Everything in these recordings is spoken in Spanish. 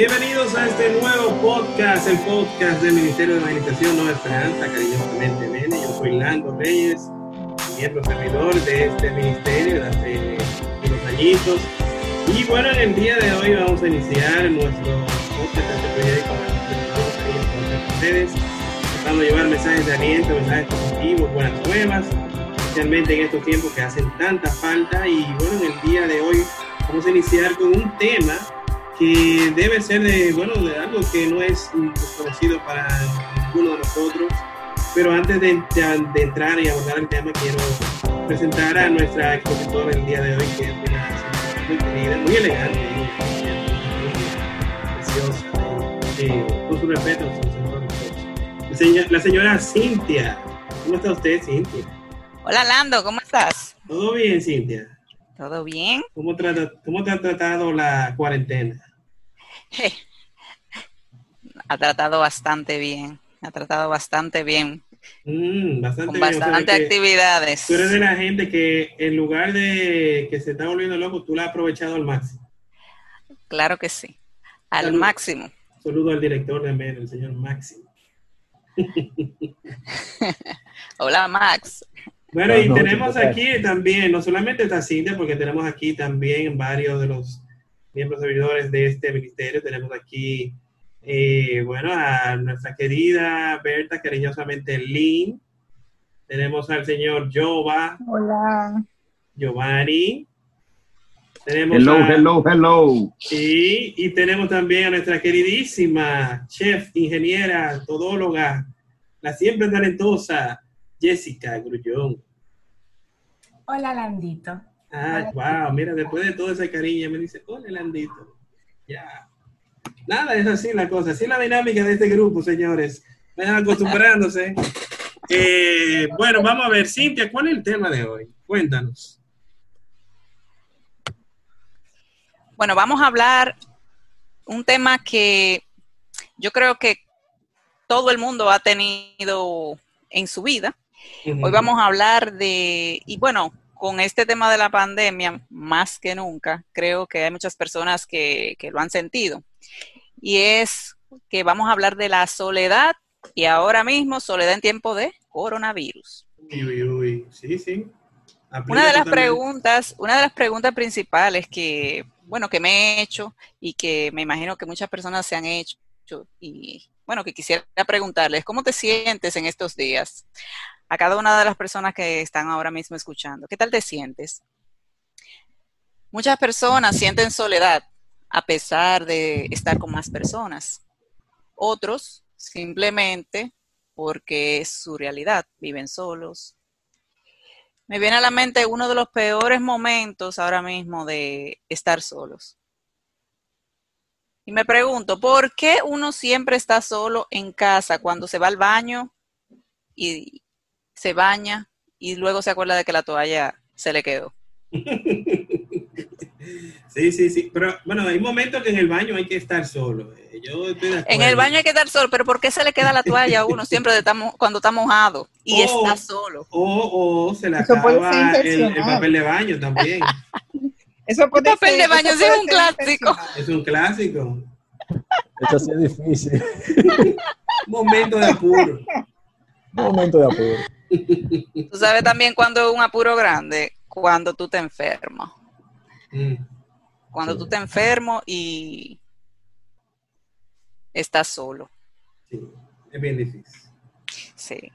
Bienvenidos a este nuevo podcast, el podcast del Ministerio de Evangelización Nueva Esperanza, cariñosamente Mene. Yo soy Lando Reyes, miembro servidor de este ministerio hace unos añitos. Y bueno, en el día de hoy vamos a iniciar nuestro podcast este periódico con ustedes, tratando de llevar mensajes de aliento, mensajes positivos, buenas nuevas, especialmente en estos tiempos que hacen tanta falta. Y bueno, en el día de hoy vamos a iniciar con un tema que debe ser de, bueno, de algo que no es desconocido para ninguno de nosotros. Pero antes de, de, entrar y abordar el tema, quiero presentar a nuestra expositora el día de hoy, que es una muy querida, muy elegante, preciosa, con su respeto, la señora, la señora Cintia. ¿Cómo está usted, Cintia? Hola, Lando, ¿cómo estás? Todo bien, Cintia. ¿Todo bien? ¿Cómo, trata, cómo te ha tratado la cuarentena? ha tratado bastante bien, ha tratado bastante bien. Mm, bastante con bastante actividades. Tú eres de la gente que en lugar de que se está volviendo loco, tú la has aprovechado al máximo. Claro que sí, al máximo. Saludo al director de MER, el señor Máximo. Hola, Max. Bueno, y tenemos aquí también, no solamente está Cintia, porque tenemos aquí también varios de los miembros servidores de este ministerio. Tenemos aquí, eh, bueno, a nuestra querida Berta, cariñosamente Lynn. Tenemos al señor Jova. Hola. Giovanni. Tenemos hello, hello, hello. Sí, y tenemos también a nuestra queridísima chef, ingeniera, todóloga, la siempre talentosa Jessica Grullón. Hola, Landito. Ah, wow, mira, después de todo ese cariño me dice, hola Landito. Ya. Nada, es así la cosa, así la dinámica de este grupo, señores. Vayan acostumbrándose. Eh, bueno, vamos a ver, Cintia, ¿cuál es el tema de hoy? Cuéntanos. Bueno, vamos a hablar un tema que yo creo que todo el mundo ha tenido en su vida. Hoy vamos a hablar de, y bueno, con este tema de la pandemia, más que nunca, creo que hay muchas personas que, lo han sentido. Y es que vamos a hablar de la soledad y ahora mismo soledad en tiempo de coronavirus. Uy, uy, sí, sí. una de las preguntas, una de las preguntas principales que, bueno, que me he hecho y que me imagino que muchas personas se han hecho y, bueno, que quisiera preguntarles, ¿cómo te sientes en estos días? a cada una de las personas que están ahora mismo escuchando. ¿Qué tal te sientes? Muchas personas sienten soledad a pesar de estar con más personas. Otros simplemente porque es su realidad, viven solos. Me viene a la mente uno de los peores momentos ahora mismo de estar solos. Y me pregunto, ¿por qué uno siempre está solo en casa cuando se va al baño y, se baña y luego se acuerda de que la toalla se le quedó. Sí, sí, sí. Pero bueno, hay momentos que en el baño hay que estar solo. En el baño hay que estar solo, pero ¿por qué se le queda la toalla a uno siempre cuando está mojado y está solo? O, se le acaba el, papel de baño también. Eso el papel de baño es un clásico. Es un clásico. Eso sí es difícil. Momento de apuro. Momento de apuro. Tú sabes también cuando es un apuro grande, cuando tú te enfermas. Mm. Cuando tú te enfermo y estás solo. Sí, es bien difícil. Sí.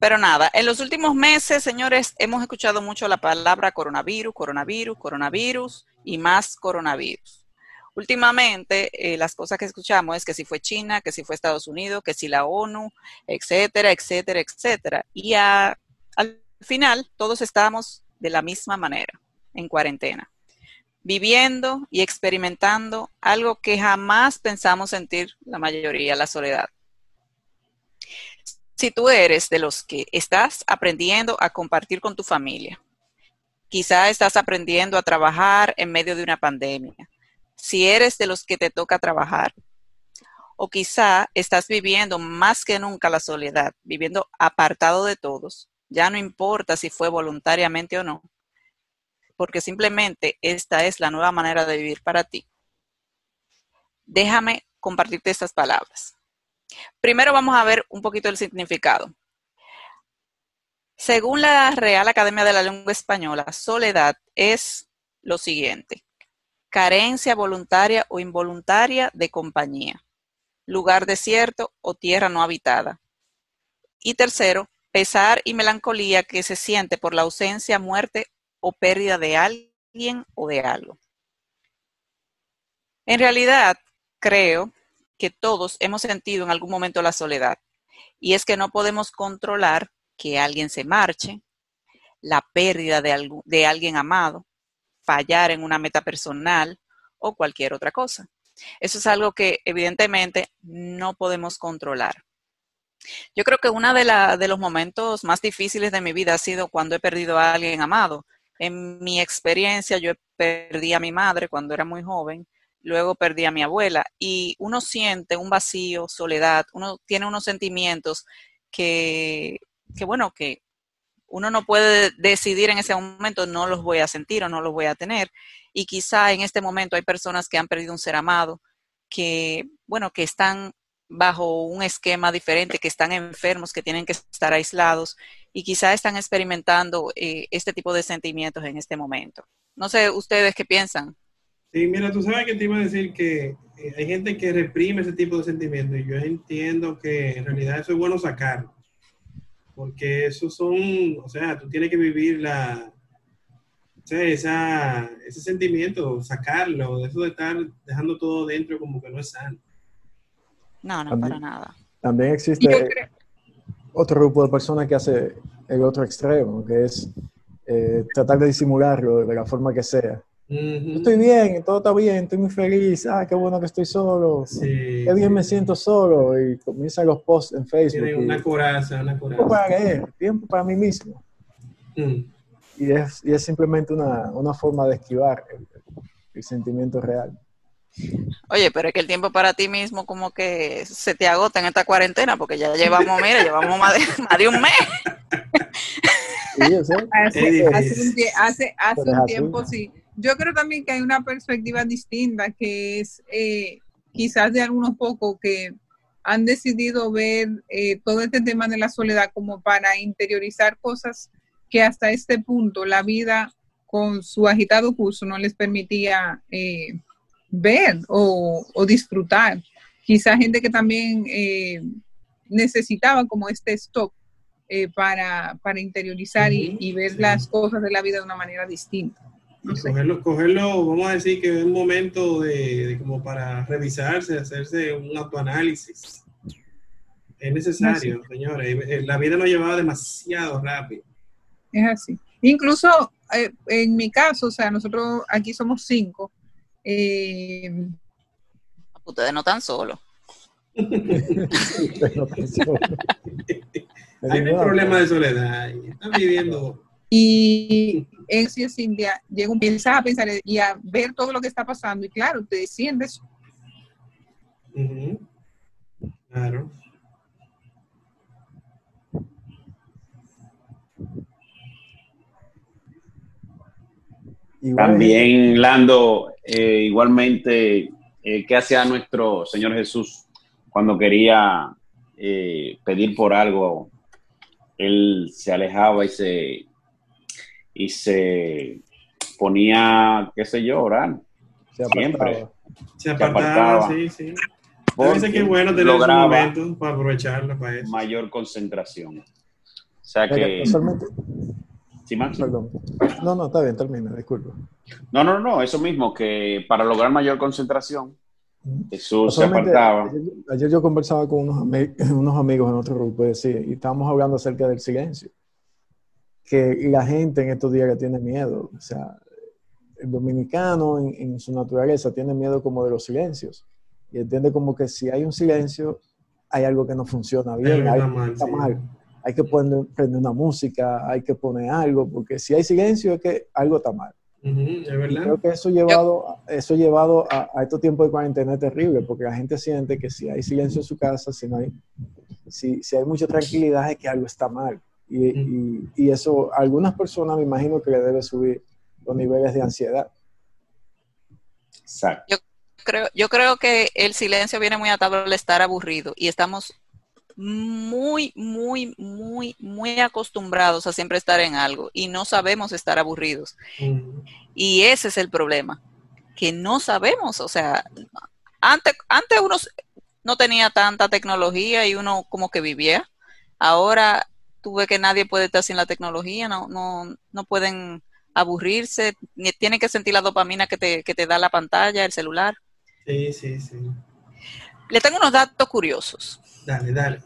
Pero nada, en los últimos meses, señores, hemos escuchado mucho la palabra coronavirus, coronavirus, coronavirus y más coronavirus. Últimamente, eh, las cosas que escuchamos es que si fue China, que si fue Estados Unidos, que si la ONU, etcétera, etcétera, etcétera. Y al final, todos estamos de la misma manera, en cuarentena, viviendo y experimentando algo que jamás pensamos sentir la mayoría, la soledad. Si tú eres de los que estás aprendiendo a compartir con tu familia, quizá estás aprendiendo a trabajar en medio de una pandemia, si eres de los que te toca trabajar. O quizá estás viviendo más que nunca la soledad, viviendo apartado de todos. Ya no importa si fue voluntariamente o no, porque simplemente esta es la nueva manera de vivir para ti. Déjame compartirte estas palabras. Primero vamos a ver un poquito el significado. Según la Real Academia de la Lengua Española, soledad es lo siguiente. Carencia voluntaria o involuntaria de compañía. Lugar desierto o tierra no habitada. Y tercero, pesar y melancolía que se siente por la ausencia, muerte o pérdida de alguien o de algo. En realidad, creo que todos hemos sentido en algún momento la soledad. Y es que no podemos controlar que alguien se marche, la pérdida de, alguien amado, fallar en una meta personal o cualquier otra cosa. Eso es algo que evidentemente no podemos controlar. Yo creo que uno de, de, los momentos más difíciles de mi vida ha sido cuando he perdido a alguien amado. En mi experiencia, yo perdí a mi madre cuando era muy joven, luego perdí a mi abuela y uno siente un vacío, soledad, uno tiene unos sentimientos que que bueno, que uno no puede decidir en ese momento, no los voy a sentir o no los voy a tener. Y quizá en este momento hay personas que han perdido un ser amado, que, bueno, que están bajo un esquema diferente, que están enfermos, que tienen que estar aislados y quizá están experimentando eh, este tipo de sentimientos en este momento. No sé, ustedes qué piensan. Sí, mira, tú sabes que te iba a decir que eh, hay gente que reprime ese tipo de sentimientos y yo entiendo que en realidad eso es bueno sacarlo porque esos son, o sea, tú tienes que vivir la, o sea, esa, ese sentimiento, sacarlo, eso de estar dejando todo dentro como que no es sano. No, no, para nada. También existe otro grupo de personas que hace el otro extremo, que es eh, tratar de disimularlo de la forma que sea estoy bien, todo está bien, estoy muy feliz. Ah, qué bueno que estoy solo. qué bien me siento solo. Y comienzan los posts en Facebook. Tiene una coraza, una coraza. Tiempo para leer, tiempo para mí mismo. Mm. Y, es, y, es, simplemente una, una forma de esquivar el, el, sentimiento real. Oye, pero es que el tiempo para ti mismo como que se te agota en esta cuarentena, porque ya llevamos, mira, llevamos más de, más de un mes. Sí, yo sé. Hace, hace, un, hace, hace un tiempo, sí yo creo también que hay una perspectiva distinta que es eh, quizás de algunos pocos que han decidido ver eh, todo este tema de la soledad como para interiorizar cosas que hasta este punto la vida con su agitado curso no les permitía eh, ver o, disfrutar. Quizás gente que también necesitaba como este stop para, para, interiorizar y, ver las cosas de la vida de una manera distinta cogerlo, cogerlo, vamos a decir que es un momento de, como para revisarse, hacerse un autoanálisis. Es necesario, señores. Eh, la vida nos llevaba demasiado rápido. Es así. Incluso eh, en mi caso, o sea, nosotros aquí somos cinco. Eh, Ustedes no están solos. Hay un problema de soledad. Están viviendo y en sí Cintia llega un a pensar y a ver todo lo que está pasando y claro, te desciendes. Claro. También, Lando, eh, igualmente, eh, ¿qué hacía nuestro Señor Jesús cuando quería eh, pedir por algo? Él se alejaba y se y se ponía, qué sé yo, orar. Siempre. Se apartaba, sí, sí. Parece que es bueno tener un momento para aprovecharlo para eso. Mayor concentración. O sea que... ¿Sí, Max? Perdón. No, no, está bien, termina, disculpa. No, no, no, eso mismo, que para lograr mayor concentración, Jesús se apartaba. Ayer, yo conversaba con unos, unos amigos en otro grupo y, y estábamos hablando acerca del silencio que la gente en estos días que tiene miedo. O sea, el dominicano en, su naturaleza tiene miedo como de los silencios y entiende como que si hay un silencio, hay algo que no funciona bien, hay, está mal. Hay que poner, prender una música, hay que poner algo, porque si hay silencio es que algo está mal. Creo que eso llevado, eso llevado a, a, estos tiempos de cuarentena es terrible, porque la gente siente que si hay silencio en su casa, si no hay, si, si hay mucha tranquilidad, es que algo está mal. Y, y, eso a algunas personas me imagino que le debe subir los niveles de ansiedad. Exacto. creo, yo creo que el silencio viene muy atado al estar aburrido y estamos muy, muy, muy, muy acostumbrados a siempre estar en algo y no sabemos estar aburridos. Mm. Y ese es el problema, que no sabemos, o sea, antes, antes uno no tenía tanta tecnología y uno como que vivía. Ahora tú ves que nadie puede estar sin la tecnología, no, no, no pueden aburrirse, ni tienen que sentir la dopamina que te, que te da la pantalla, el celular. Sí, sí, sí. Le tengo unos datos curiosos. Dale, dale.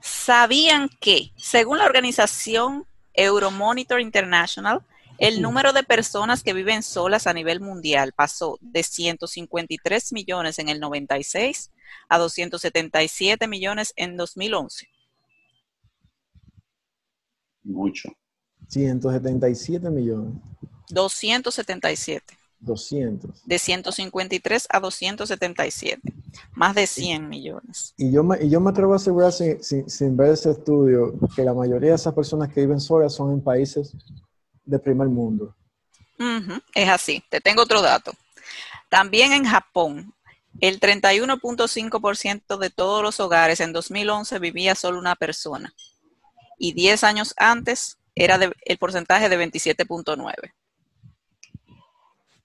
¿Sabían que, según la organización Euromonitor International, el número de personas que viven solas a nivel mundial pasó de 153 millones en el 96 a 277 millones en 2011? Mucho. 177 millones. 277. 200. De 153 a 277. Más de 100 millones. Y yo me, y yo me atrevo a asegurar, sin, ver ese estudio, que la mayoría de esas personas que viven solas son en países de primer mundo. Es así. Te tengo otro dato. También en Japón, el 31.5% de todos los hogares en 2011 vivía solo una persona. Y 10 años antes era el porcentaje de 27.9.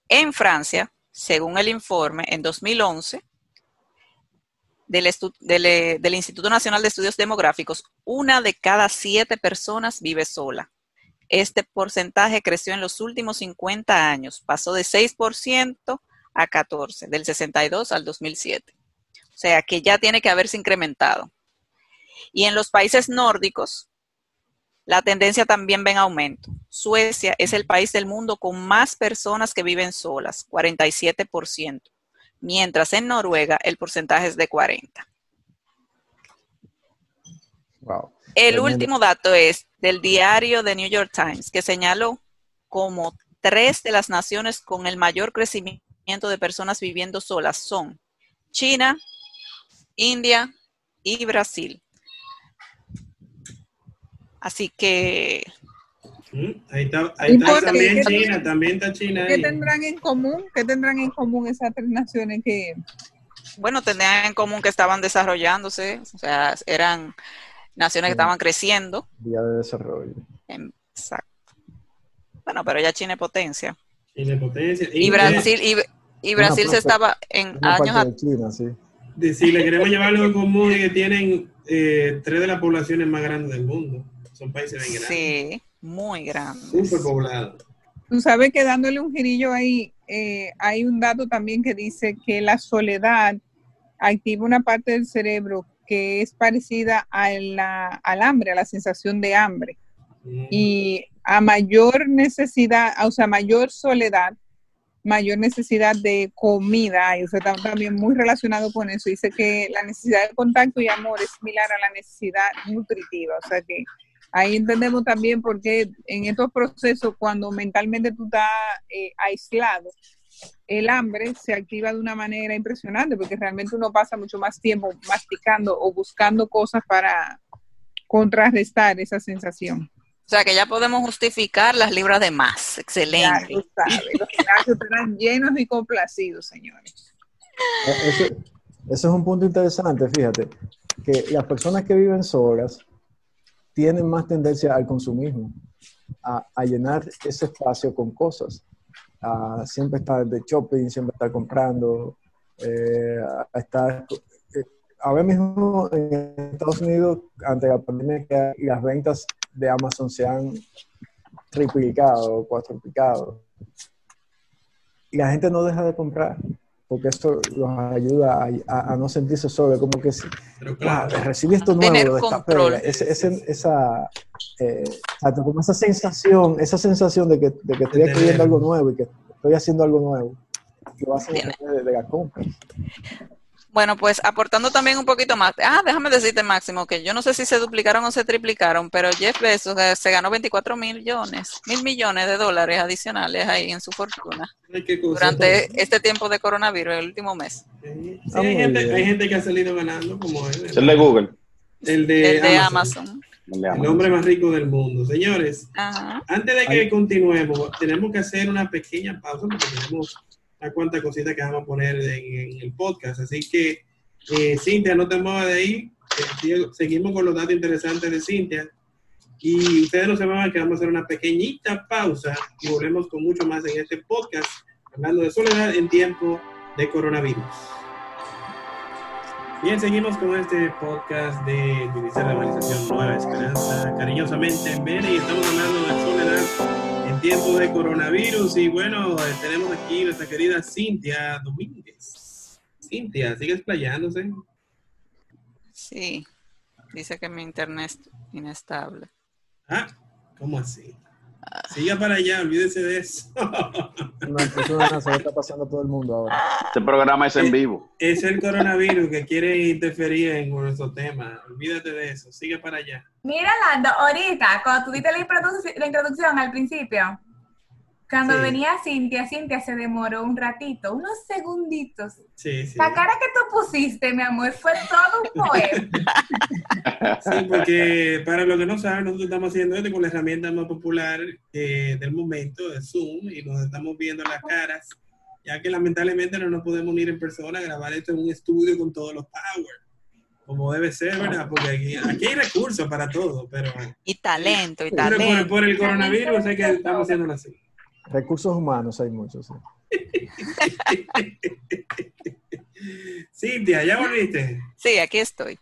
En Francia, según el informe, en 2011, del, del, Instituto Nacional de Estudios Demográficos, una de cada siete personas vive sola. Este porcentaje creció en los últimos 50 años, pasó de 6% a 14%, del 62 al 2007. O sea que ya tiene que haberse incrementado. Y en los países nórdicos, la tendencia también va en aumento. Suecia es el país del mundo con más personas que viven solas, 47%, mientras en Noruega el porcentaje es de 40%. El último dato es del diario The New York Times, que señaló como tres de las naciones con el mayor crecimiento de personas viviendo solas son China, India y Brasil. Así que... Mm, ahí está, ahí está también China, también está China. ¿Qué tendrán en común? ¿Qué tendrán en común esas tres naciones que... Bueno, tendrían en común que estaban desarrollándose, o sea, eran naciones que estaban creciendo. Vía de desarrollo. Exacto. Bueno, pero ya China es potencia. China es potencia. Y, Brasil, y, Brasil se estaba en años... De China, sí. Si le queremos llevar algo en común y que tienen eh, tres de las poblaciones más grandes del mundo. Son países bien grandes. Sí, muy grandes. Súper poblados. Tú sabes que dándole un girillo ahí, eh, hay un dato también que dice que la soledad activa una parte del cerebro que es parecida a la, al hambre, a la sensación de hambre. Mm. Y a mayor necesidad, o sea, mayor soledad, mayor necesidad de comida, y usted está también muy relacionado con eso. Dice que la necesidad de contacto y amor es similar a la necesidad nutritiva, o sea que ahí entendemos también por qué en estos procesos, cuando mentalmente tú estás eh, aislado, el hambre se activa de una manera impresionante, porque realmente uno pasa mucho más tiempo masticando o buscando cosas para contrarrestar esa sensación. O sea que ya podemos justificar las libras de más. Excelente. Los gimnasios estarán llenos y complacidos, señores. Eh, eso, eso, es un punto interesante, fíjate, que las personas que viven solas tienen más tendencia al consumismo, a, llenar ese espacio con cosas, a siempre estar de shopping, siempre estar comprando, eh, a estar... Eh, ahora mismo en Estados Unidos, ante la pandemia, las ventas de Amazon se han triplicado, cuatriplicado. Y la gente no deja de comprar porque esto los ayuda a, no sentirse solo, como que recibí esto nuevo de esta pega, esa, eh, como esa sensación, esa sensación de que, de que estoy escribiendo algo nuevo y que estoy haciendo algo nuevo, que va a ser de, de la compra. Bueno, pues aportando también un poquito más. Ah, déjame decirte, Máximo, que yo no sé si se duplicaron o se triplicaron, pero Jeff Bezos eh, se ganó 24 millones, mil millones de dólares adicionales ahí en su fortuna durante este tiempo de coronavirus, el último mes. Sí, hay, gente, que ha salido ganando, como él. El de Google. El de, Amazon. El hombre más rico del mundo. Señores, antes de que continuemos, tenemos que hacer una pequeña pausa porque tenemos a cuánta cosita que vamos a poner en, el podcast. Así que, eh, Cintia, no te muevas de ahí. seguimos con los datos interesantes de Cintia. Y ustedes no se van que vamos a hacer una pequeñita pausa y volvemos con mucho más en este podcast, hablando de soledad en tiempo de coronavirus. Bien, seguimos con este podcast de División de Organización Nueva Esperanza, cariñosamente en y estamos hablando de soledad en tiempo de coronavirus. Y bueno, tenemos aquí nuestra querida Cintia Domínguez. Cintia, ¿sigue explayándose? Sí, dice que mi internet es inestable. Ah, ¿cómo así? Siga para allá, olvídese de eso. no, se está pasando a todo el mundo ahora. Este programa es en vivo. Es el coronavirus que quiere interferir en nuestro tema. Olvídate de eso. Sigue para allá. Mira, Lando, ahorita, cuando tú diste la introducción al principio, cuando venía Cintia, Cintia se demoró un ratito, unos segunditos. Sí, sí. La cara que tú pusiste, mi amor, fue todo un poema. Sí, porque para los que no saben, nosotros estamos haciendo esto con la herramienta más popular eh, del momento, de Zoom, y nos estamos viendo las caras, ya que lamentablemente no nos podemos unir en persona a grabar esto en un estudio con todos los power, como debe ser, ¿verdad? Porque aquí, hay recursos para todo, pero... Y talento, y talento. Por, por el coronavirus es que estamos haciéndolo así. Recursos humanos hay muchos. Cintia, ¿ya volviste? Sí, aquí estoy.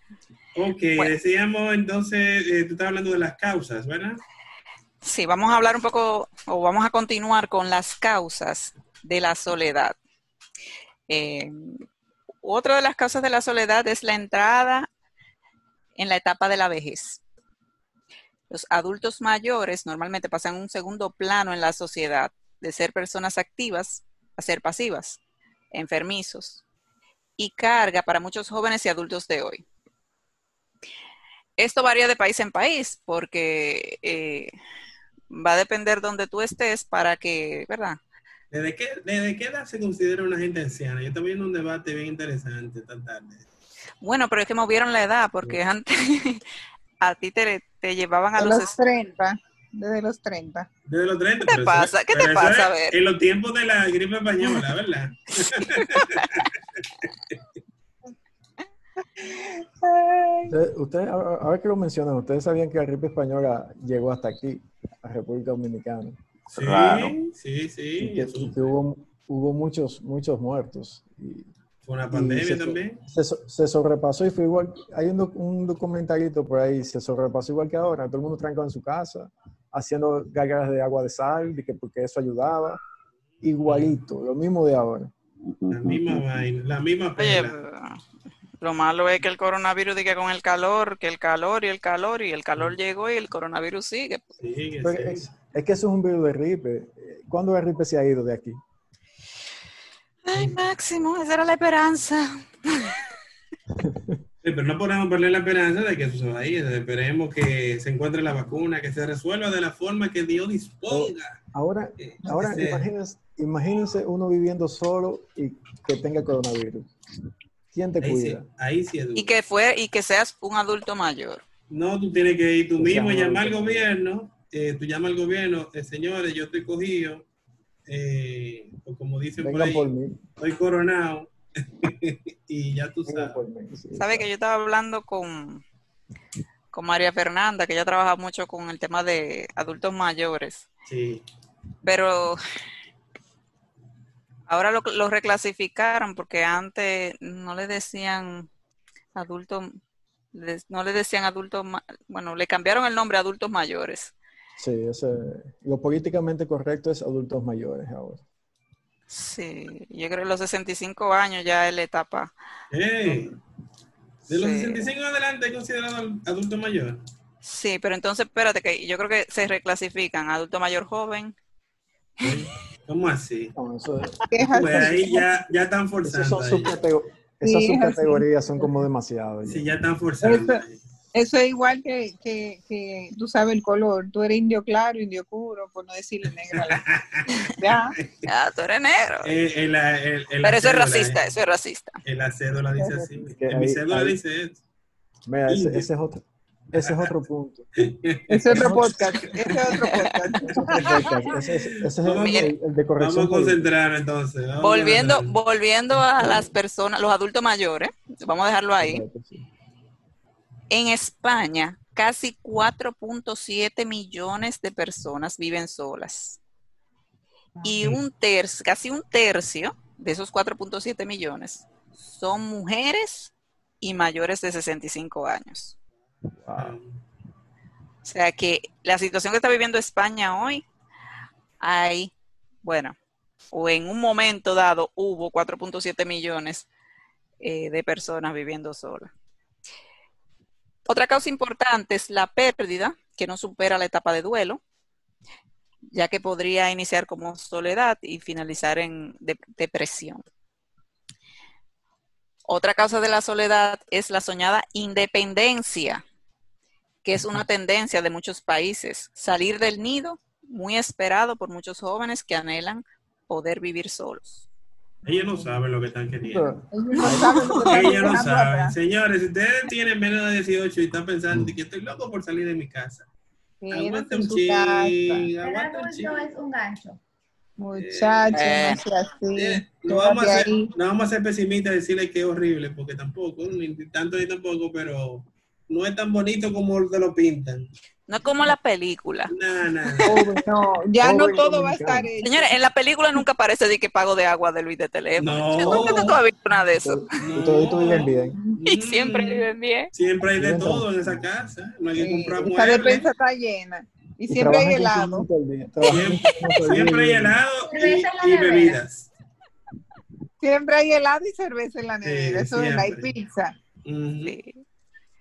Ok, decíamos entonces, eh, tú estabas hablando de las causas, ¿verdad? Sí, vamos a hablar un poco, o vamos a continuar con las causas de la soledad. Eh, otra de las causas de la soledad es la entrada en la etapa de la vejez. Los adultos mayores normalmente pasan un segundo plano en la sociedad, de ser personas activas a ser pasivas, enfermizos, y carga para muchos jóvenes y adultos de hoy. Esto varía de país en país porque eh, va a depender donde tú estés para que, ¿verdad? ¿Desde qué, ¿Desde qué edad se considera una gente anciana? Yo también viendo un debate bien interesante esta tarde. Bueno, pero es que movieron la edad porque antes a ti te, te llevaban a los, los 30, desde los 30. Desde los 30. ¿Qué te pasa? ¿Qué te pasa? A ver. En los tiempos de la gripe española, ¿verdad? Ustedes, ahora que lo mencionan, ustedes sabían que la gripe española llegó hasta aquí, a República Dominicana. Sí, sí, sí. Y que, hubo, hubo muchos, muchos muertos. Y, fue una pandemia también. Se, sobrepasó y fue igual. Hay un, un, documentalito por ahí, se sobrepasó igual que ahora. Todo el mundo trancado en su casa, haciendo gárgaras de agua de sal, de que porque eso ayudaba. Igualito, lo mismo de ahora. La misma vaina, la misma pena. lo malo es que el coronavirus diga con el calor, que el calor y el calor y el calor llegó y el coronavirus sigue. Es, es, que eso es un virus de gripe. ¿Cuándo la gripe se ha ido de aquí? Ay, Máximo, esa era la esperanza. pero no podemos perder la esperanza de que eso se vaya. Esperemos que se encuentre la vacuna, que se resuelva de la forma que Dios disponga. Ahora, ahora imagínense, uno viviendo solo y que tenga coronavirus. ¿Quién te cuida? ahí sí y que fue y que seas un adulto mayor. No, tú tienes que ir tú mismo y llamar al gobierno. Eh, tú llamas al gobierno, eh, señores, yo estoy cogido eh, o como dicen por ahí, estoy coronado y ya tú sabes. Sabe que yo estaba hablando con, con María Fernanda, que ella trabaja mucho con el tema de adultos mayores. Sí. Pero ahora lo, lo reclasificaron porque antes no le decían adultos, no le decían adultos, bueno, le cambiaron el nombre a adultos mayores. Sí, ese, lo políticamente correcto es adultos mayores ahora. Sí, yo creo que los 65 años ya es la etapa. ¿De los 65 adelante es considerado adulto mayor? Sí, pero entonces espérate que yo creo que se reclasifican adulto mayor joven. ¿Cómo así? pues ahí ya, ya están forzando. Esas subcategorías son como demasiado. Sí, ya están forzando. Eso es igual que, que, que, tú sabes el color. Tú eres indio claro, indio oscuro, por no decirle negro. ya. ya, tú eres negro. Eh, Pero eso es racista, eso es racista. En la cédula dice así. En mi cédula dice eso. Mira, ese, es otro, Ese es otro punto. Ese es otro podcast. Ese es otro podcast. Ese es, el, de corrección. Vamos a concentrar entonces. volviendo, volviendo a las personas, los adultos mayores, vamos a dejarlo ahí. En España, casi 4.7 millones de personas viven solas. Y un tercio, casi un tercio de esos 4.7 millones son mujeres y mayores de 65 años. O sea que la situación que está viviendo España hoy, hay, bueno, o en un momento dado hubo 4.7 millones eh, de personas viviendo solas. Otra causa importante es la pérdida, que no supera la etapa de duelo, ya que podría iniciar como soledad y finalizar en depresión. Otra causa de la soledad es la soñada independencia, que es una tendencia de muchos países, salir del nido, muy esperado por muchos jóvenes que anhelan poder vivir solos. Ellos no saben lo que están queriendo. Ellos no saben. Señores, si ustedes tienen menos de 18 y están pensando que estoy loco por salir de mi casa, aguanta un ching, aguanta un ching. es un gancho. Muchachos, eh, no así. Eh, no, vamos a ser, no vamos a ser pesimistas y decirle que es horrible, porque tampoco, ni tanto ni tampoco, pero no es tan bonito como te lo pintan. No como la película. No, no. no ya no todo va a estar hecho. Señores, en la película nunca aparece de que pago de agua de Luis de teléfono. No. Nunca tú has visto nada de eso. No. viven bien. Y siempre viven bien. Siempre hay de todo en esa casa. No hay que comprar muebles. Esa despensa está llena. Y, siempre hay helado. Siempre, hay helado y, bebidas. Siempre hay helado y cerveza en la nevera. Eso es la pizza.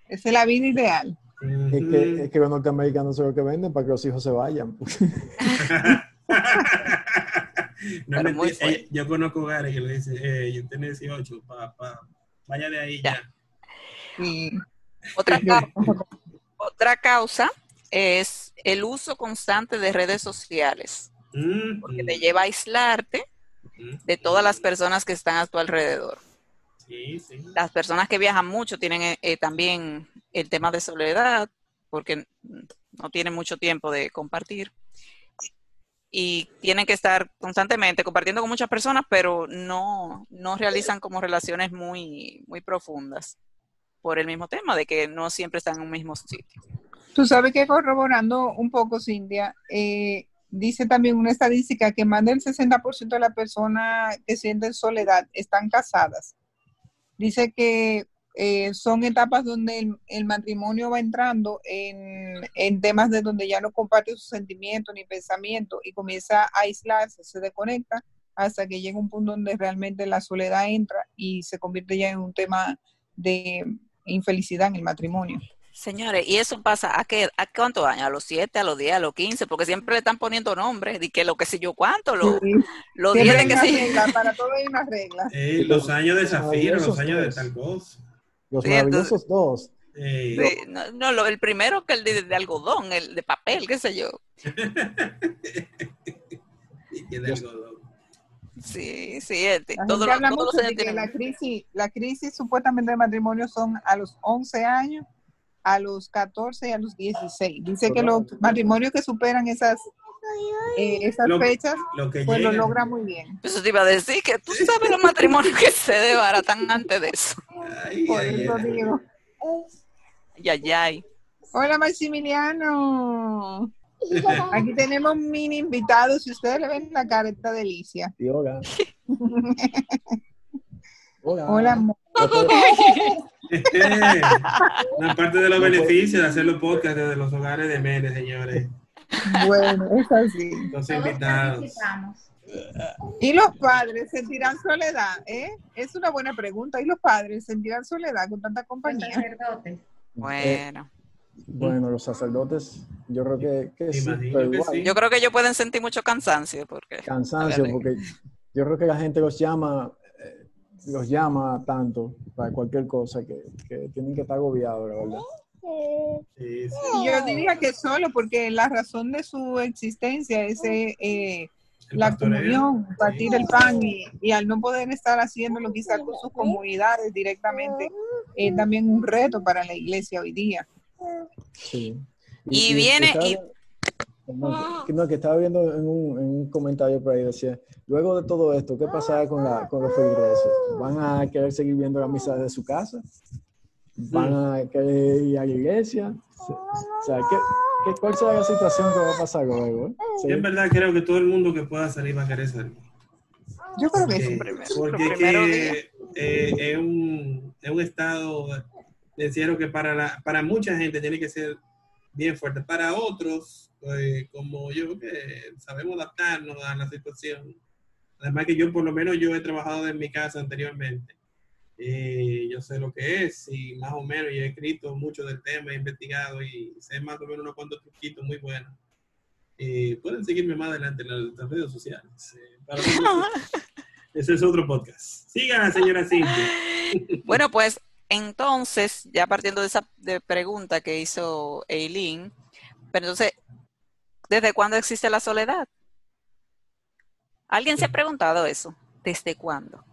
Esa es la vida ideal. Es que, es que los norteamericanos son los que venden para que los hijos se vayan. no eh, yo conozco hogares que le dicen, eh, yo tengo 18, pa, pa, vaya de ahí ya. Otra, causa, otra causa es el uso constante de redes sociales, porque te lleva a aislarte de todas las personas que están a tu alrededor. Las personas que viajan mucho tienen eh, eh, también el tema de soledad, porque no tienen mucho tiempo de compartir. Y tienen que estar constantemente compartiendo con muchas personas, pero no, no realizan como relaciones muy, muy profundas por el mismo tema, de que no siempre están en un mismo sitio. Tú sabes que corroborando un poco, Cindia, eh, dice también una estadística que más del 60% de las personas que sienten soledad están casadas dice que eh, son etapas donde el, matrimonio va entrando en, temas de donde ya no comparte sus sentimientos ni pensamientos y comienza a aislarse, se desconecta hasta que llega un punto donde realmente la soledad entra y se convierte ya en un tema de infelicidad en el matrimonio. Señores, ¿y eso pasa a qué, a cuántos años? ¿A los siete, a los diez, a los quince? Porque siempre le están poniendo nombres, de que lo que sé yo cuánto, lo, los diez de que sí. Para todo hay una regla. los años de zafiro, los años de tal cosa. Los maravillosos dos. no, no el primero que el de, algodón, el de papel, qué sé yo. y de algodón. Sí, sí, todo, todo de que la crisis, la crisis supuestamente de matrimonio son a los 11 años a los 14 y a los 16. Dice que los matrimonios que superan esas eh, esas fechas, pues lo logra muy bien. Eso te iba a decir que tú sabes los matrimonios que se desbaratan antes de eso. Por eso digo. Ay, Hola Maximiliano. Aquí tenemos mini invitados. Si ustedes le ven la cara, esta delicia. hola. hola. Hola. Una parte de los beneficios de hacer los podcasts desde los hogares de Mene, señores. Bueno, es así. Los invitados. ¿Y los padres sentirán soledad? ¿eh? Es una buena pregunta. ¿Y los padres sentirán soledad con tanta compañía? Bueno. bueno, los sacerdotes, yo creo que, que, sí, Yo creo que ellos pueden sentir mucho cansancio. porque Cansancio, porque yo creo que la gente los llama los llama tanto para cualquier cosa que, tienen que estar agobiados, la verdad. Yo diría que solo porque la razón de su existencia es eh, la comunión, partir el pan y, al no poder estar haciéndolo quizás con sus comunidades directamente, es también un reto para la iglesia hoy día. Sí. Y, viene y... No, que estaba viendo en un, en un, comentario por ahí, decía, luego de todo esto, ¿qué pasará con, la, con los feligreses? ¿Van a querer seguir viendo la misa de su casa? ¿Van a querer ir a la iglesia? O sea, ¿qué, qué, ¿cuál será la situación que va a pasar luego? Eh? Es verdad, creo que todo el mundo que pueda salir va a querer salir. Yo creo que sí. Porque que, eh, es, un, es un estado de encierro que para, la, para mucha gente tiene que ser bien fuerte. Para otros, pues, como yo, que sabemos adaptarnos a la situación. Además que yo, por lo menos, yo he trabajado en mi casa anteriormente. Y yo sé lo que es y más o menos yo he escrito mucho del tema, he investigado y sé más o menos unos cuantos truquitos muy buenos. Y pueden seguirme más adelante en las, redes sociales. Eh, ese es otro podcast. Sigan, señora Cintia. Bueno, pues entonces, ya partiendo de esa pregunta que hizo Eileen, pero entonces, ¿desde cuándo existe la soledad? ¿Alguien se ha preguntado eso? ¿Desde cuándo?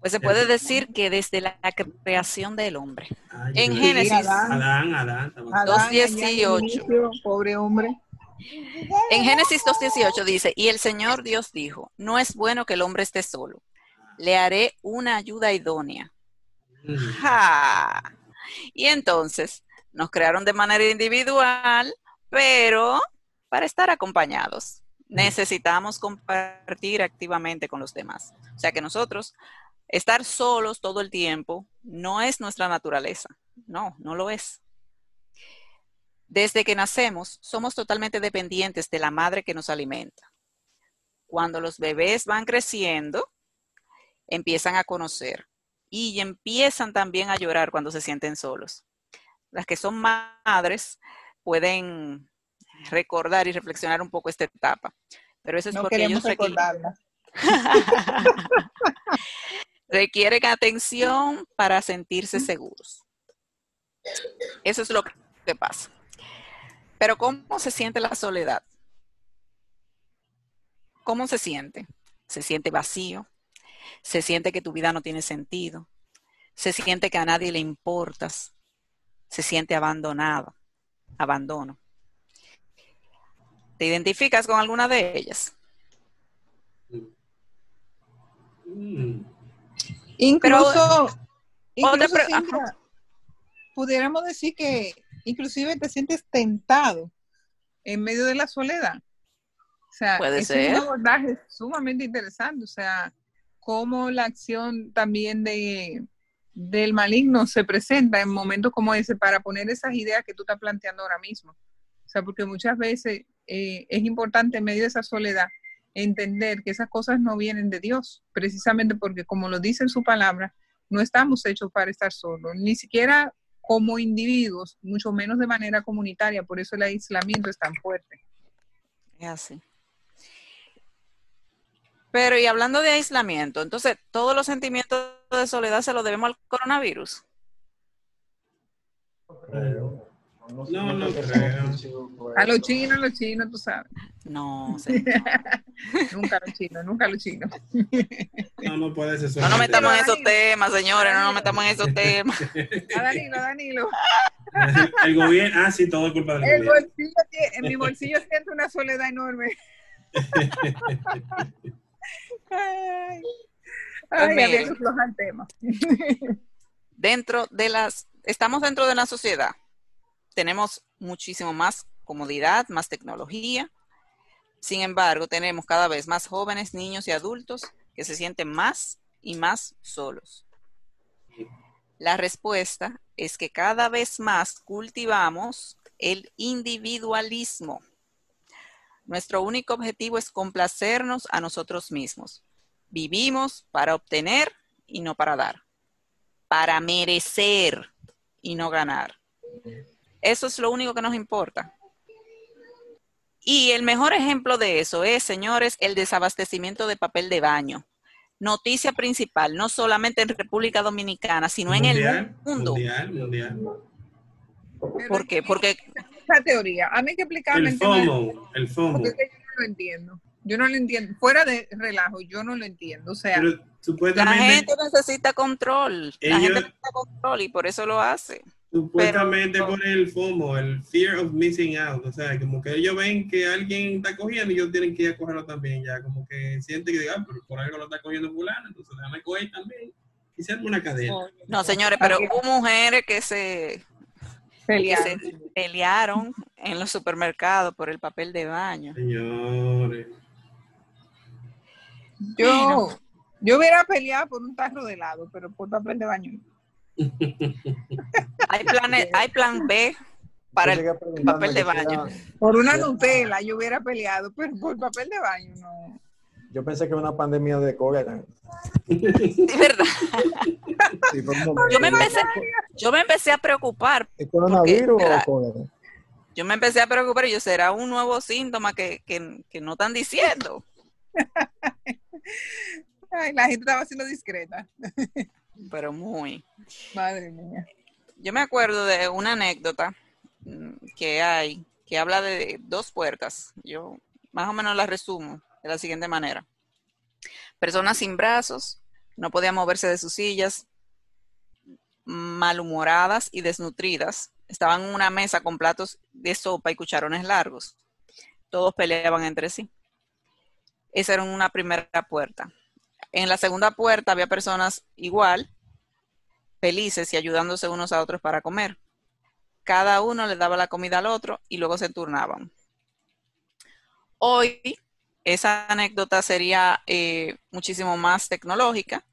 Pues se puede decir que desde la creación del hombre. en Génesis Adán, Adán, 2.18. Pobre hombre. En Génesis 2.18 dice, y el Señor Dios dijo, no es bueno que el hombre esté solo, le haré una ayuda idónea. Y entonces nos crearon de manera individual, pero para estar acompañados. Necesitamos compartir activamente con los demás. O sea que nosotros, estar solos todo el tiempo no es nuestra naturaleza. No, no lo es. Desde que nacemos, somos totalmente dependientes de la madre que nos alimenta. Cuando los bebés van creciendo, empiezan a conocer y empiezan también a llorar cuando se sienten solos. Las que son madres pueden recordar y reflexionar un poco esta etapa. Pero eso es porque ellos requieren... requieren atención para sentirse seguros. Eso es lo que pasa. Pero ¿cómo se siente la soledad? ¿Cómo se siente? Se siente vacío, se siente que tu vida no tiene sentido, se siente que a nadie le importas, se siente abandonado, abandono. ¿Te identificas con alguna de ellas? Mm. Incluso, incluso pudiéramos decir que inclusive te sientes tentado en medio de la soledad. O sea, es un abordaje sumamente interesante. O sea, cómo la acción también de, del maligno se presenta en momentos como ese para poner esas ideas que tú estás planteando ahora mismo. O sea, porque muchas veces eh, es importante en medio de esa soledad entender que esas cosas no vienen de Dios, precisamente porque como lo dice en su palabra, no estamos hechos para estar solos, ni siquiera como individuos, mucho menos de manera comunitaria, por eso el aislamiento es tan fuerte. Es así. Pero y hablando de aislamiento, entonces, ¿todos los sentimientos de soledad se los debemos al coronavirus? No, no creo. A los chinos, a los chinos, tú sabes. No, nunca a los chinos, nunca a los chinos. No, no puede ser. No nos metamos en esos temas, señores, no nos metamos en esos temas. A Danilo, a Danilo. El gobierno, ah, sí, todo es culpa del el gobierno. Bolsillo, en mi bolsillo siento una soledad enorme. Ay, el tema. Dentro de las, estamos dentro de la sociedad tenemos muchísimo más comodidad, más tecnología. Sin embargo, tenemos cada vez más jóvenes, niños y adultos que se sienten más y más solos. La respuesta es que cada vez más cultivamos el individualismo. Nuestro único objetivo es complacernos a nosotros mismos. Vivimos para obtener y no para dar. Para merecer y no ganar. Eso es lo único que nos importa. Y el mejor ejemplo de eso es, señores, el desabastecimiento de papel de baño. Noticia principal, no solamente en República Dominicana, sino en el mundo. Mundial, mundial. ¿Por qué? Porque... Esa teoría, a mí hay que explicarme. El FOMO, el FOMO. Porque yo no lo entiendo. Yo no lo entiendo. Fuera de relajo, yo no lo entiendo. O sea, la gente necesita control. La gente necesita control y por eso lo hace. Supuestamente por el FOMO, el fear of missing out. O sea, como que ellos ven que alguien está cogiendo y ellos tienen que ir a cogerlo también. Ya, como que sienten que, ah, pero por algo lo está cogiendo fulano, entonces déjame coger también. Y una cadena. No, señores, pero hubo mujeres que se, pelearon. se pelearon en los supermercados por el papel de baño. Señores. Yo, yo hubiera peleado por un tarro de helado, pero por papel de baño hay, hay plan B para el papel de baño. Por una Nutella yo hubiera peleado, pero por papel de baño no. Yo pensé que era una pandemia de cólera. De verdad. yo, me empecé, yo me empecé a preocupar. ¿El coronavirus o cólera? Yo me empecé a preocupar y yo, ¿será un nuevo síntoma que, que, que no están diciendo? Ay, la gente estaba siendo discreta pero muy. Madre mía. Yo me acuerdo de una anécdota mm, que hay que habla de dos puertas. Yo más o menos la resumo de la siguiente manera. Personas sin brazos, no podían moverse de sus sillas, malhumoradas y desnutridas. Estaban en una mesa con platos de sopa y cucharones largos. Todos peleaban entre sí. Esa era una primera puerta. En la segunda puerta había personas igual, felices y ayudándose unos a otros para comer. Cada uno le daba la comida al otro y luego se turnaban. Hoy esa anécdota sería eh, muchísimo más tecnológica,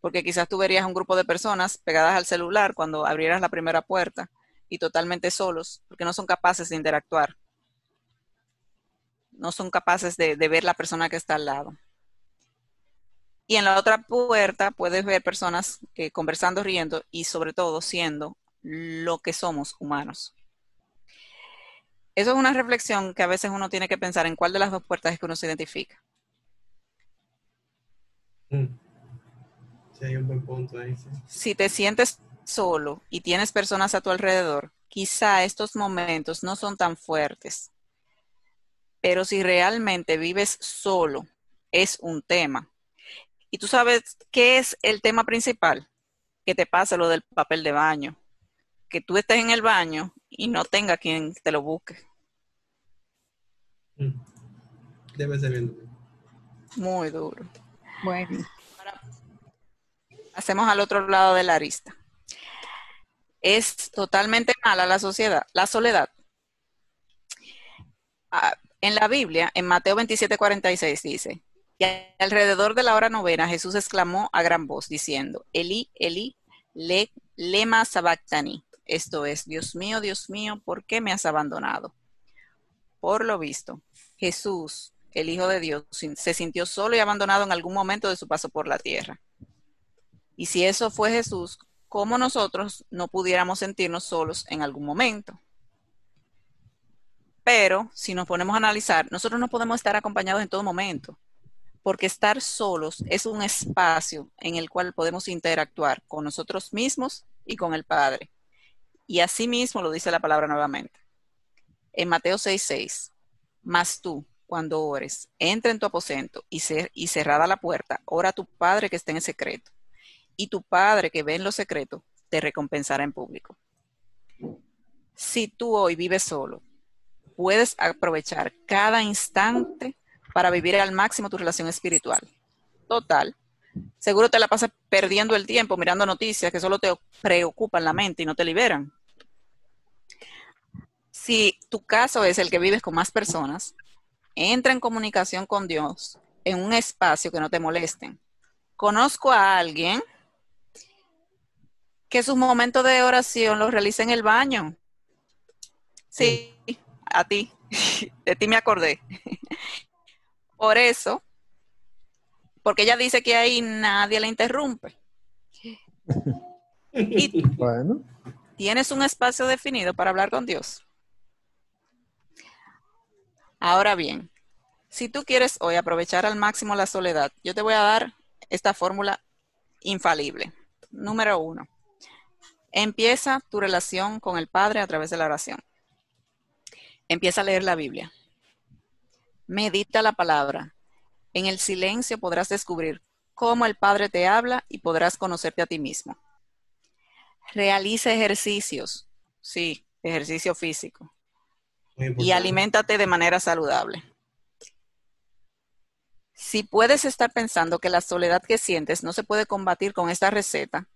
porque quizás tú verías un grupo de personas pegadas al celular cuando abrieras la primera puerta y totalmente solos, porque no son capaces de interactuar. No son capaces de ver la persona que está al lado. Y en la otra puerta puedes ver personas eh, conversando, riendo y sobre todo siendo lo que somos humanos. Eso es una reflexión que a veces uno tiene que pensar en cuál de las dos puertas es que uno se identifica. Mm. Sí, hay un buen punto ahí. Si te sientes solo y tienes personas a tu alrededor, quizá estos momentos no son tan fuertes. Pero si realmente vives solo, es un tema y tú sabes qué es el tema principal, que te pasa lo del papel de baño, que tú estés en el baño y no tenga quien te lo busque. Mm. Debe ser bien duro. Muy duro. Bueno. hacemos al otro lado de la arista. Es totalmente mala la sociedad, la soledad. Ah, en la Biblia, en Mateo 27, 46 dice, y alrededor de la hora novena, Jesús exclamó a gran voz, diciendo, Eli, Eli, le, lema sabactani. Esto es, Dios mío, Dios mío, ¿por qué me has abandonado? Por lo visto, Jesús, el Hijo de Dios, se sintió solo y abandonado en algún momento de su paso por la tierra. Y si eso fue Jesús, ¿cómo nosotros no pudiéramos sentirnos solos en algún momento? Pero si nos ponemos a analizar, nosotros no podemos estar acompañados en todo momento porque estar solos es un espacio en el cual podemos interactuar con nosotros mismos y con el Padre. Y así mismo lo dice la palabra nuevamente. En Mateo 6:6, mas tú, cuando ores, entra en tu aposento y, y cerrada la puerta, ora a tu Padre que está en secreto. Y tu Padre que ve en lo secreto, te recompensará en público. Si tú hoy vives solo, puedes aprovechar cada instante para vivir al máximo tu relación espiritual. Total. Seguro te la pasas perdiendo el tiempo mirando noticias que solo te preocupan la mente y no te liberan. Si tu caso es el que vives con más personas, entra en comunicación con Dios en un espacio que no te molesten. Conozco a alguien que sus momentos de oración los realiza en el baño. Sí, a ti. De ti me acordé. Por eso, porque ella dice que ahí nadie la interrumpe. Y bueno. tienes un espacio definido para hablar con Dios. Ahora bien, si tú quieres hoy aprovechar al máximo la soledad, yo te voy a dar esta fórmula infalible. Número uno, empieza tu relación con el Padre a través de la oración. Empieza a leer la Biblia. Medita la palabra. En el silencio podrás descubrir cómo el Padre te habla y podrás conocerte a ti mismo. Realiza ejercicios, sí, ejercicio físico. Y aliméntate de manera saludable. Si puedes estar pensando que la soledad que sientes no se puede combatir con esta receta,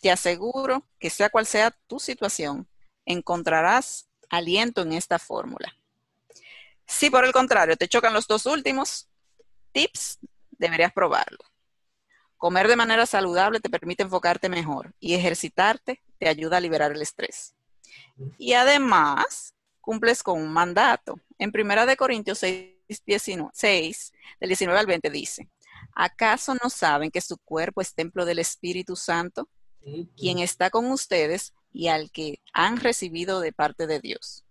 te aseguro que sea cual sea tu situación, encontrarás aliento en esta fórmula. Si por el contrario te chocan los dos últimos tips, deberías probarlo. Comer de manera saludable te permite enfocarte mejor y ejercitarte te ayuda a liberar el estrés. Y además, cumples con un mandato. En Primera de Corintios 6, 6, del 19 al 20 dice, ¿acaso no saben que su cuerpo es templo del Espíritu Santo, quien está con ustedes y al que han recibido de parte de Dios?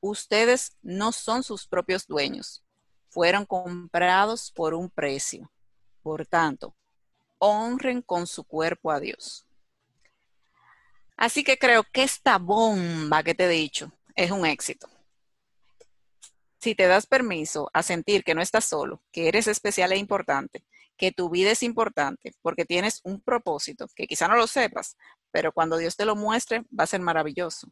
Ustedes no son sus propios dueños, fueron comprados por un precio. Por tanto, honren con su cuerpo a Dios. Así que creo que esta bomba que te he dicho es un éxito. Si te das permiso a sentir que no estás solo, que eres especial e importante, que tu vida es importante porque tienes un propósito, que quizá no lo sepas, pero cuando Dios te lo muestre va a ser maravilloso.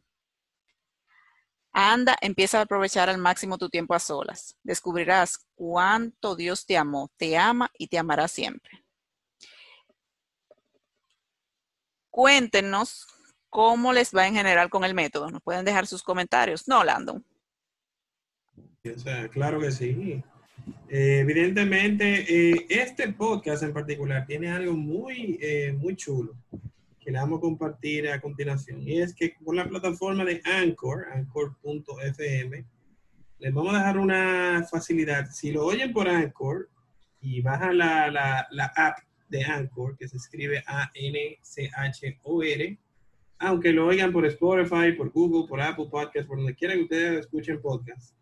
Anda, empieza a aprovechar al máximo tu tiempo a solas. Descubrirás cuánto Dios te amó, te ama y te amará siempre. Cuéntenos cómo les va en general con el método. Nos pueden dejar sus comentarios. No, Landon. claro que sí. Eh, evidentemente, eh, este podcast en particular tiene algo muy, eh, muy chulo que le vamos a compartir a continuación. Y es que con la plataforma de Anchor, anchor.fm, les vamos a dejar una facilidad. Si lo oyen por Anchor y bajan la, la, la app de Anchor, que se escribe A-N-C-H-O-R, aunque lo oigan por Spotify, por Google, por Apple Podcast, por donde quiera que ustedes escuchen podcast.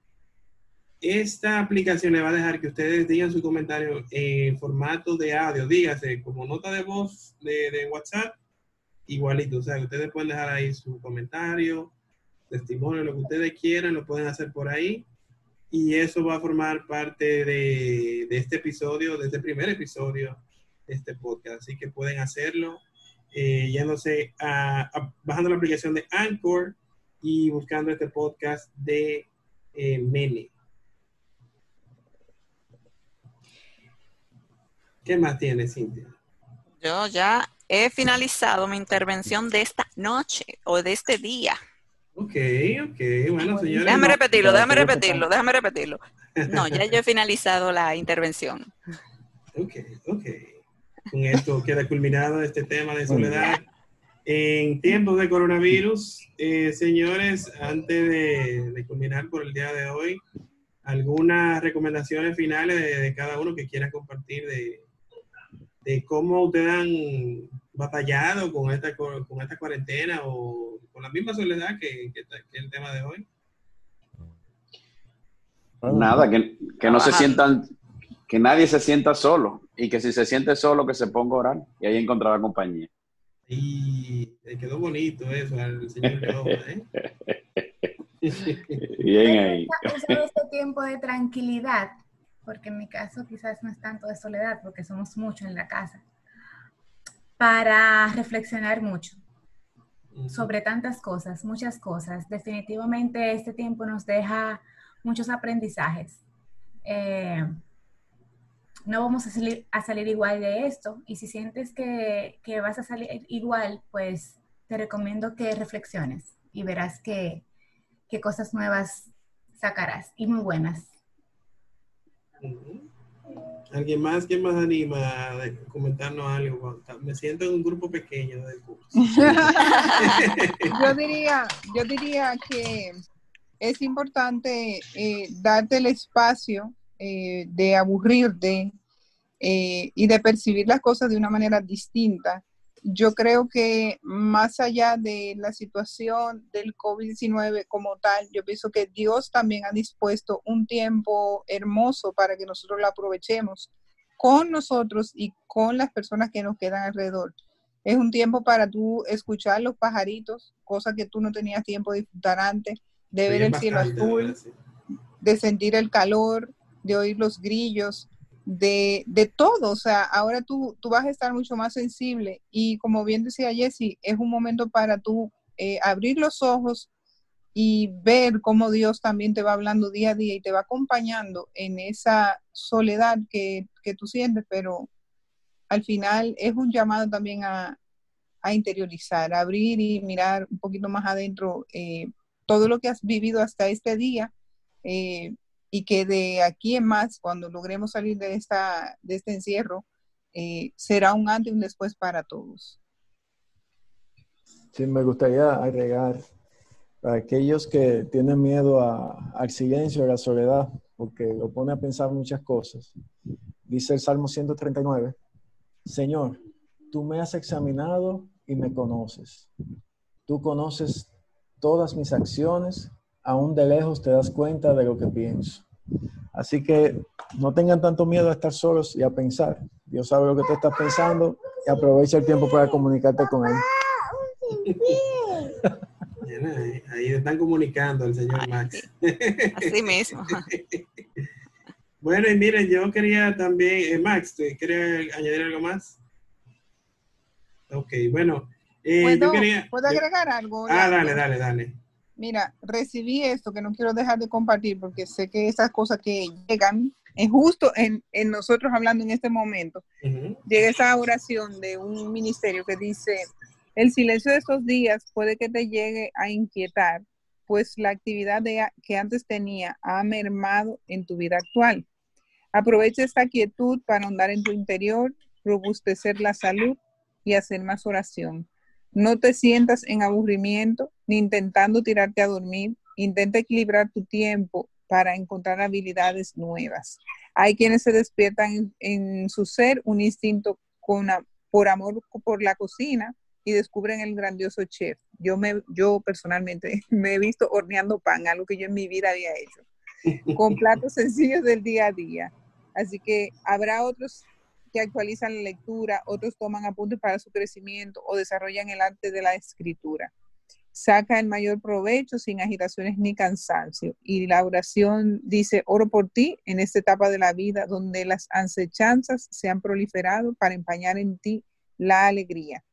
Esta aplicación le va a dejar que ustedes digan su comentario en formato de audio, dígase como nota de voz de, de WhatsApp, igualito. O sea, ustedes pueden dejar ahí su comentario, testimonio, lo que ustedes quieran, lo pueden hacer por ahí. Y eso va a formar parte de, de este episodio, de este primer episodio este podcast. Así que pueden hacerlo eh, yéndose a, bajando la aplicación de Anchor y buscando este podcast de eh, Mene. ¿Qué más tiene, Cintia? Yo ya he finalizado mi intervención de esta noche o de este día. Ok, ok, bueno, señores. Déjame repetirlo, déjame repetirlo, déjame repetirlo. No, ya yo he finalizado la intervención. Ok, ok con esto queda culminado este tema de soledad. En tiempos de coronavirus, eh, señores, antes de, culminar por el día de hoy, algunas recomendaciones finales de, cada uno que quiera compartir de, de, cómo ustedes han batallado con esta, con, esta cuarentena o con la misma soledad que, el tema de hoy. Nada, que, que no se sientan, que nadie se sienta solo y que si se siente solo, que se ponga a orar y ahí encontrará compañía. Y quedó bonito eso al señor ¿eh? Bien ahí. Usar este tiempo de tranquilidad, porque en mi caso quizás no es tanto de soledad, porque somos muchos en la casa, para reflexionar mucho sobre tantas cosas, muchas cosas. Definitivamente este tiempo nos deja muchos aprendizajes. Eh, no vamos a salir, igual de esto. Y si sientes que, vas a salir igual, pues te recomiendo que reflexiones y verás que, cosas nuevas sacarás y muy buenas. ¿Alguien más? ¿Quién más anima a comentarnos algo? Me siento en un grupo pequeño del curso. yo, diría, yo diría que es importante eh, darte el espacio eh, de aburrirte eh, y de percibir las cosas de una manera distinta. Yo creo que más allá de la situación del COVID-19 como tal, yo pienso que Dios también ha dispuesto un tiempo hermoso para que nosotros lo aprovechemos con nosotros y con las personas que nos quedan alrededor. Es un tiempo para tú escuchar los pajaritos, cosa que tú no tenías tiempo de disfrutar antes, de ver el cielo azul, de sentir el calor, de oír los grillos, de, de, todo. O sea, ahora tú, tú vas a estar mucho más sensible y como bien decía Jesse, es un momento para tú eh, abrir los ojos y ver cómo Dios también te va hablando día a día y te va acompañando en esa soledad que, que tú sientes, pero al final es un llamado también a, a interiorizar, a abrir y mirar un poquito más adentro eh, todo lo que has vivido hasta este día eh, y que de aquí en más, cuando logremos salir de, esta, de este encierro, eh, será un antes y un después para todos. Sí, me gustaría agregar para aquellos que tienen miedo al silencio, a la soledad, porque lo pone a pensar muchas cosas. Dice el Salmo 139, Señor, tú me has examinado y me conoces. Tú conoces todas mis acciones, aún de lejos te das cuenta de lo que pienso. Así que no tengan tanto miedo a estar solos y a pensar. Dios sabe lo que tú estás pensando y aprovecha el tiempo para comunicarte con Él. Ahí están comunicando el señor Max. Así mismo. Bueno, y miren, yo quería también, eh, Max, ¿quería añadir algo más? Ok, bueno. Eh, ¿Puedo, ¿Puedo agregar algo? Ah, dale, dale, dale. Mira, recibí esto que no quiero dejar de compartir porque sé que esas cosas que llegan, es justo en, en nosotros hablando en este momento, llega esa oración de un ministerio que dice, el silencio de estos días puede que te llegue a inquietar, pues la actividad de, que antes tenía ha mermado en tu vida actual. Aprovecha esta quietud para ahondar en tu interior, robustecer la salud y hacer más oración. No te sientas en aburrimiento ni intentando tirarte a dormir. Intenta equilibrar tu tiempo para encontrar habilidades nuevas. Hay quienes se despiertan en, su ser un instinto con, por amor por la cocina y descubren el grandioso chef. Yo, me, yo personalmente me he visto horneando pan, algo que yo en mi vida había hecho, con platos sencillos del día a día. Así que habrá otros que actualizan la lectura, otros toman apuntes para su crecimiento o desarrollan el arte de la escritura. Saca el mayor provecho sin agitaciones ni cansancio. Y la oración dice, oro por ti en esta etapa de la vida donde las ansechanzas se han proliferado para empañar en ti la alegría.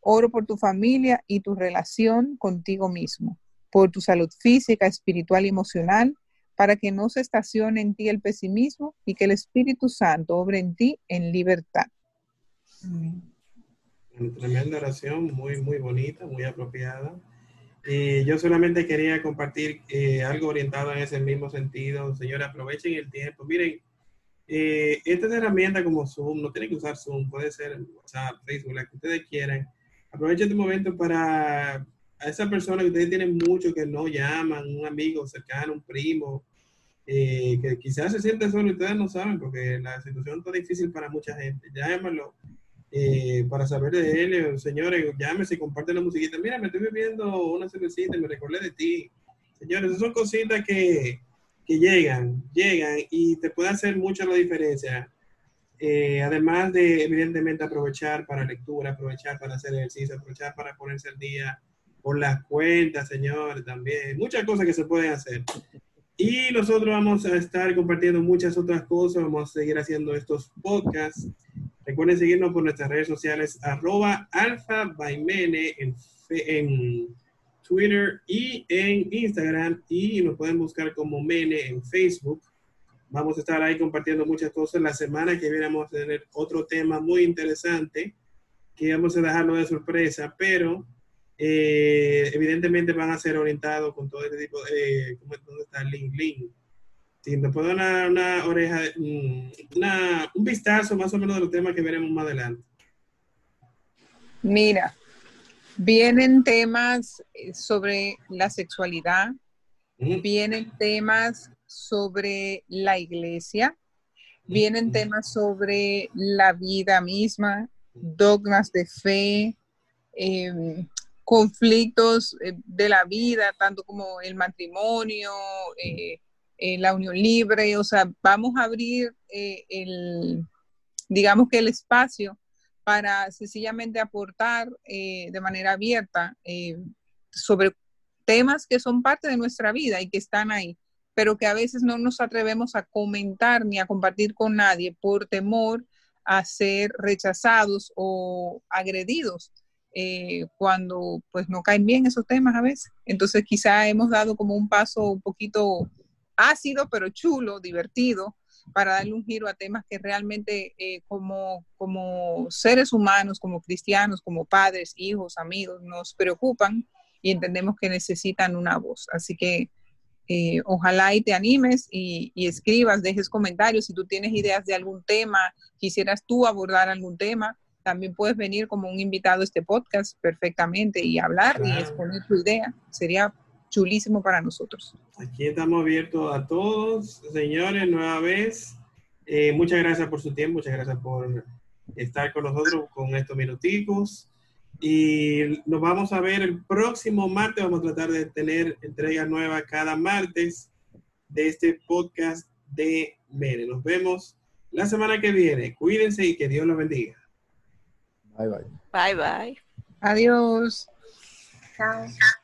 Oro por tu familia y tu relación contigo mismo, por tu salud física, espiritual y emocional, para que no se estacione en ti el pesimismo y que el Espíritu Santo obre en ti en libertad. Una tremenda oración, muy, muy bonita, muy apropiada. Y yo solamente quería compartir eh, algo orientado en ese mismo sentido. Señores, aprovechen el tiempo. Miren, eh, esta herramienta como Zoom, no tienen que usar Zoom, puede ser WhatsApp, Facebook, la que ustedes quieran. Aprovechen este momento para a esa persona que ustedes tienen mucho que no llaman, un amigo cercano, un primo, eh, que quizás se siente solo y ustedes no saben porque la situación está difícil para mucha gente. Llámenlo eh, para saber de él, eh, señores, llámese comparten la musiquita. Mira, me estoy bebiendo una cervecita me recordé de ti. Señores, esas son cositas que, que llegan, llegan y te puede hacer mucha la diferencia. además de, evidentemente, aprovechar para lectura, aprovechar para hacer ejercicio, aprovechar para ponerse al día por las cuentas, señores, también. Muchas cosas que se pueden hacer. Y nosotros vamos a estar compartiendo muchas otras cosas, vamos a seguir haciendo estos podcasts. Recuerden seguirnos por nuestras redes sociales, arroba alfa en, en Twitter y en Instagram, y nos pueden buscar como Mene en Facebook. Vamos a estar ahí compartiendo muchas cosas. La semana que viene vamos a tener otro tema muy interesante que vamos a dejarlo de sorpresa, pero eh, evidentemente van a ser orientados con todo este tipo de, eh, ¿dónde está Link Link? Si nos puedo dar una, oreja, mm, un vistazo más o menos de los temas que veremos más adelante. Mira, vienen temas eh, sobre la sexualidad, vienen temas sobre la iglesia, vienen temas sobre la vida misma, dogmas de fe, eh, conflictos eh, de la vida, tanto como el matrimonio, eh, eh, la unión libre, o sea, vamos a abrir el, digamos que el espacio para sencillamente aportar de manera abierta sobre temas que son parte de nuestra vida y que están ahí. pero que a veces no nos atrevemos a comentar ni a compartir con nadie por temor a ser rechazados o agredidos eh, cuando pues no caen bien esos temas a veces. Entonces quizá hemos dado como un paso un poquito ácido, pero chulo, divertido, para darle un giro a temas que realmente eh, como, como seres humanos, como cristianos, como padres, hijos, amigos, nos preocupan y entendemos que necesitan una voz. Así que eh, ojalá y te animes y, escribas, dejes comentarios. Si tú tienes ideas de algún tema, quisieras tú abordar algún tema, también puedes venir como un invitado a este podcast perfectamente y hablar y exponer tu idea. Sería chulísimo para nosotros. Aquí estamos abiertos a todos, señores, nueva vez. Eh, muchas gracias por su tiempo, muchas gracias por estar con nosotros con estos minuticos. Y nos vamos a ver el próximo martes. Vamos a tratar de tener entrega nueva cada martes de este podcast de Mere. Nos vemos la semana que viene. Cuídense y que Dios los bendiga. Bye bye. Bye bye. Adiós. Chao.